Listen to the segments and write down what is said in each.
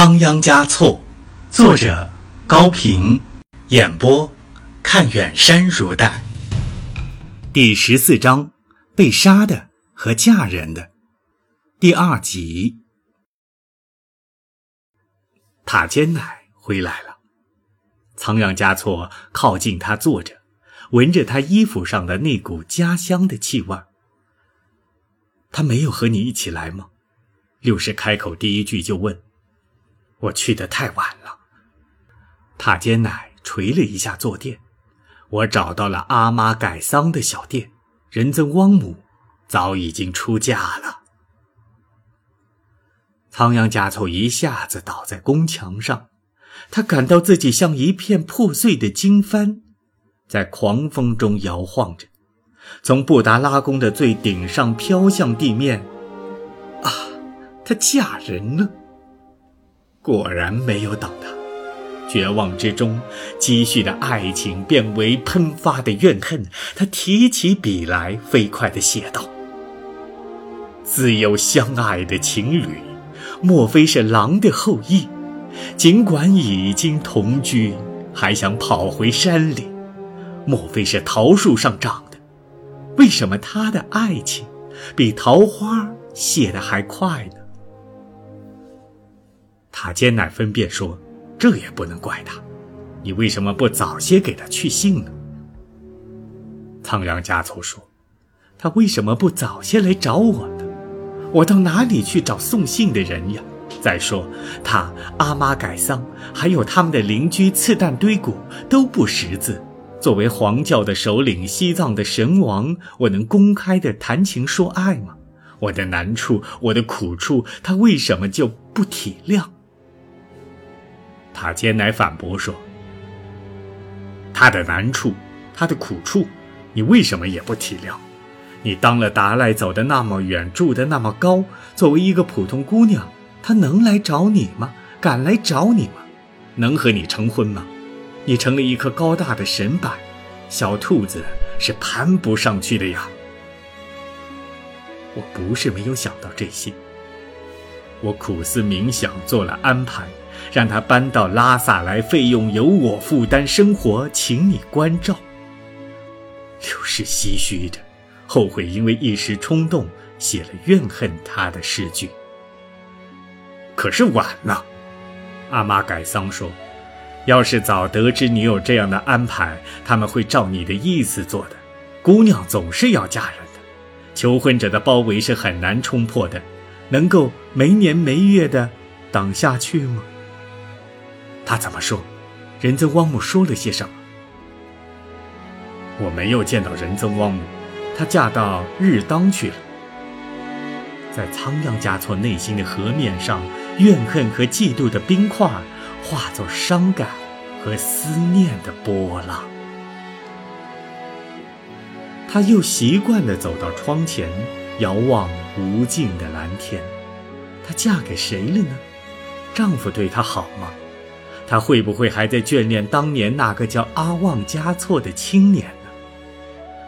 仓央嘉措，作者高平，演播看远山如黛。第十四章：被杀的和嫁人的。第二集。塔尖奶回来了，仓央嘉措靠近他坐着，闻着他衣服上的那股家乡的气味。他没有和你一起来吗？六世开口第一句就问。我去的太晚了。塔尖奶捶了一下坐垫。我找到了阿妈改桑的小店，仁增汪母早已经出嫁了。仓央嘉措一下子倒在宫墙上，他感到自己像一片破碎的经幡，在狂风中摇晃着，从布达拉宫的最顶上飘向地面。啊，她嫁人了。果然没有等他，绝望之中积蓄的爱情变为喷发的怨恨。他提起笔来，飞快地写道：“自幼相爱的情侣，莫非是狼的后裔？尽管已经同居，还想跑回山里？莫非是桃树上长的？为什么他的爱情比桃花谢得还快呢？”塔尖乃分辨说：“这也不能怪他，你为什么不早些给他去信呢？”仓央嘉措说：“他为什么不早些来找我呢？我到哪里去找送信的人呀？再说他阿妈改桑，还有他们的邻居次旦堆古都不识字。作为黄教的首领，西藏的神王，我能公开的谈情说爱吗？我的难处，我的苦处，他为什么就不体谅？”他艰难反驳说：“他的难处，他的苦处，你为什么也不体谅？你当了达赖，走的那么远，住的那么高，作为一个普通姑娘，他能来找你吗？敢来找你吗？能和你成婚吗？你成了一棵高大的神柏，小兔子是攀不上去的呀。我不是没有想到这些，我苦思冥想，做了安排。”让他搬到拉萨来，费用由我负担，生活请你关照。刘氏唏嘘着，后悔因为一时冲动写了怨恨他的诗句。可是晚了，阿妈改桑说：“要是早得知你有这样的安排，他们会照你的意思做的。姑娘总是要嫁人的，求婚者的包围是很难冲破的，能够没年没月的挡下去吗？”他怎么说？仁增汪姆说了些什么？我没有见到仁增汪姆，她嫁到日当去了。在仓央嘉措内心的河面上，怨恨和嫉妒的冰块化作伤感和思念的波浪。他又习惯地走到窗前，遥望无尽的蓝天。她嫁给谁了呢？丈夫对她好吗？他会不会还在眷恋当年那个叫阿旺嘉措的青年呢？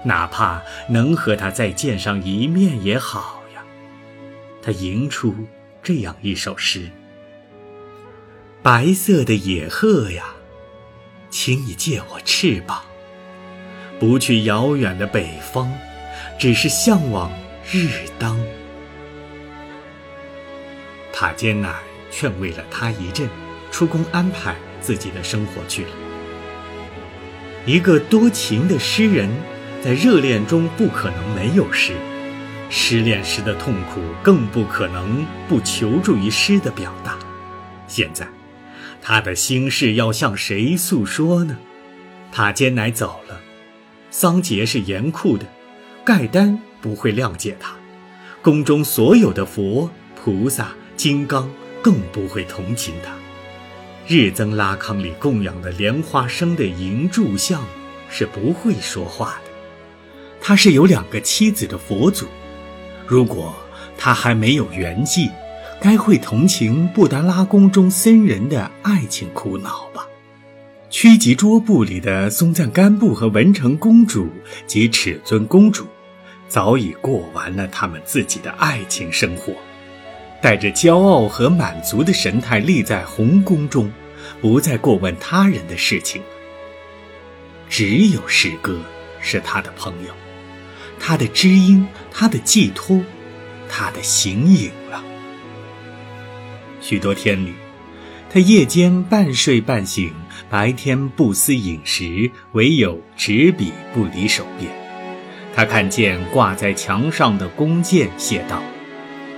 哪怕能和他再见上一面也好呀。他吟出这样一首诗：“白色的野鹤呀，请你借我翅膀，不去遥远的北方，只是向往日当。”塔尖乃劝慰了他一阵。出宫安排自己的生活去了。一个多情的诗人，在热恋中不可能没有诗，失恋时的痛苦更不可能不求助于诗的表达。现在，他的心事要向谁诉说呢？塔尖乃走了，桑杰是严酷的，盖丹不会谅解他，宫中所有的佛、菩萨、金刚更不会同情他。日增拉康里供养的莲花生的银柱像，是不会说话的。他是有两个妻子的佛祖，如果他还没有圆寂，该会同情布达拉宫中僧人的爱情苦恼吧？曲吉桌布里的松赞干布和文成公主及尺尊公主，早已过完了他们自己的爱情生活。带着骄傲和满足的神态立在红宫中，不再过问他人的事情。只有诗歌是他的朋友，他的知音，他的寄托，他的形影了。许多天里，他夜间半睡半醒，白天不思饮食，唯有执笔不离手边。他看见挂在墙上的弓箭，写道：“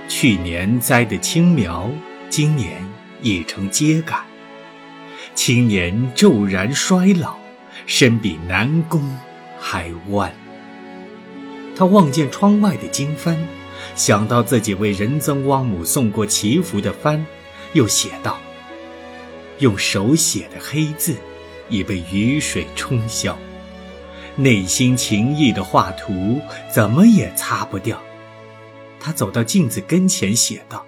去年栽的青苗，今年已成秸秆。青年骤然衰老。”身比南宫还弯。他望见窗外的经幡，想到自己为仁增汪母送过祈福的幡，又写道：“用手写的黑字，已被雨水冲消。内心情意的画图，怎么也擦不掉。”他走到镜子跟前，写道：“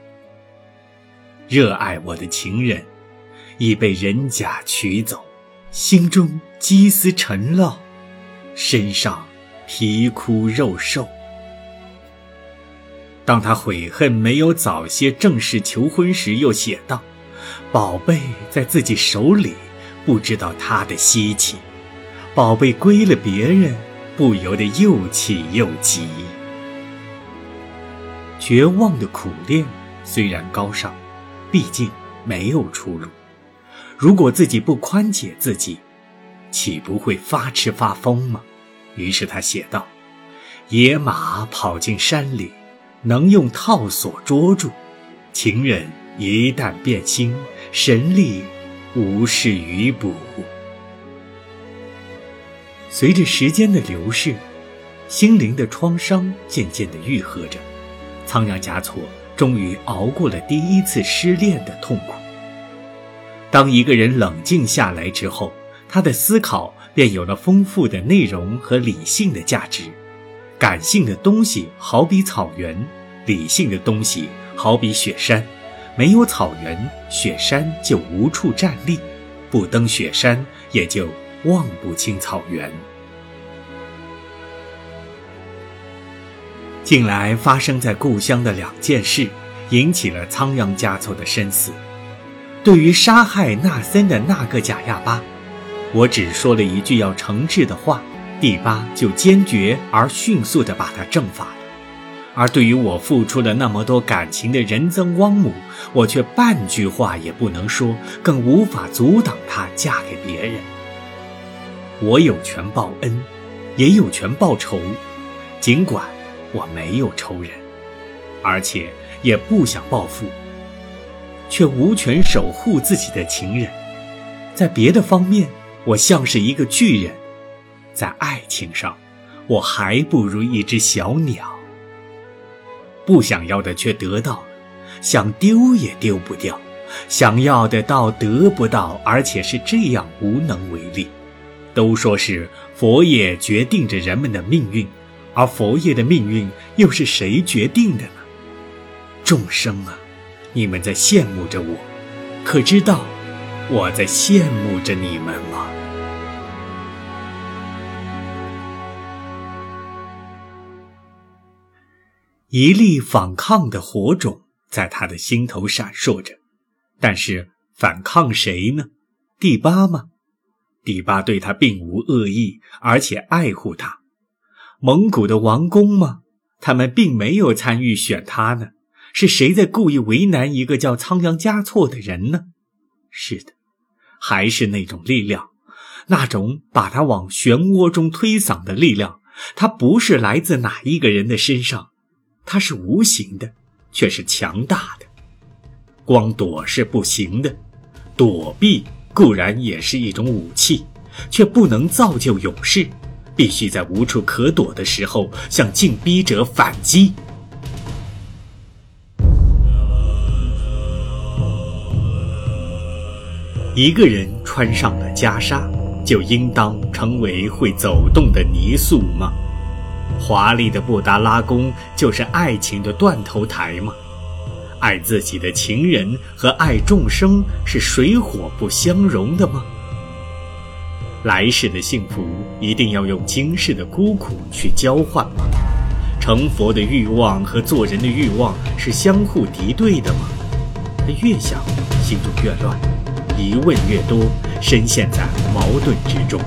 热爱我的情人，已被人家取走。”心中积思沉烙，身上皮枯肉瘦。当他悔恨没有早些正式求婚时，又写道：“宝贝在自己手里，不知道他的稀奇；宝贝归了别人，不由得又气又急。”绝望的苦恋虽然高尚，毕竟没有出路。如果自己不宽解自己，岂不会发痴发疯吗？于是他写道：“野马跑进山里，能用套索捉住；情人一旦变心，神力无事于补。”随着时间的流逝，心灵的创伤渐渐的愈合着，仓央嘉措终于熬过了第一次失恋的痛苦。当一个人冷静下来之后，他的思考便有了丰富的内容和理性的价值。感性的东西好比草原，理性的东西好比雪山。没有草原，雪山就无处站立；不登雪山，也就望不清草原。近来发生在故乡的两件事，引起了仓央嘉措的深思。对于杀害纳森的那个贾亚巴，我只说了一句要惩治的话，第八就坚决而迅速地把他正法了。而对于我付出了那么多感情的仁增汪母，我却半句话也不能说，更无法阻挡她嫁给别人。我有权报恩，也有权报仇，尽管我没有仇人，而且也不想报复。却无权守护自己的情人，在别的方面，我像是一个巨人；在爱情上，我还不如一只小鸟。不想要的却得到了，想丢也丢不掉；想要的倒得不到，而且是这样无能为力。都说是佛业决定着人们的命运，而佛爷的命运又是谁决定的呢？众生啊！你们在羡慕着我，可知道我在羡慕着你们吗？一粒反抗的火种在他的心头闪烁着，但是反抗谁呢？第八吗？第八对他并无恶意，而且爱护他。蒙古的王公吗？他们并没有参与选他呢。是谁在故意为难一个叫仓央嘉措的人呢？是的，还是那种力量，那种把他往漩涡中推搡的力量。它不是来自哪一个人的身上，它是无形的，却是强大的。光躲是不行的，躲避固然也是一种武器，却不能造就勇士。必须在无处可躲的时候，向进逼者反击。一个人穿上了袈裟，就应当成为会走动的泥塑吗？华丽的布达拉宫就是爱情的断头台吗？爱自己的情人和爱众生是水火不相容的吗？来世的幸福一定要用今世的孤苦去交换吗？成佛的欲望和做人的欲望是相互敌对的吗？他越想，心中越乱，疑问越多，深陷在矛盾之中。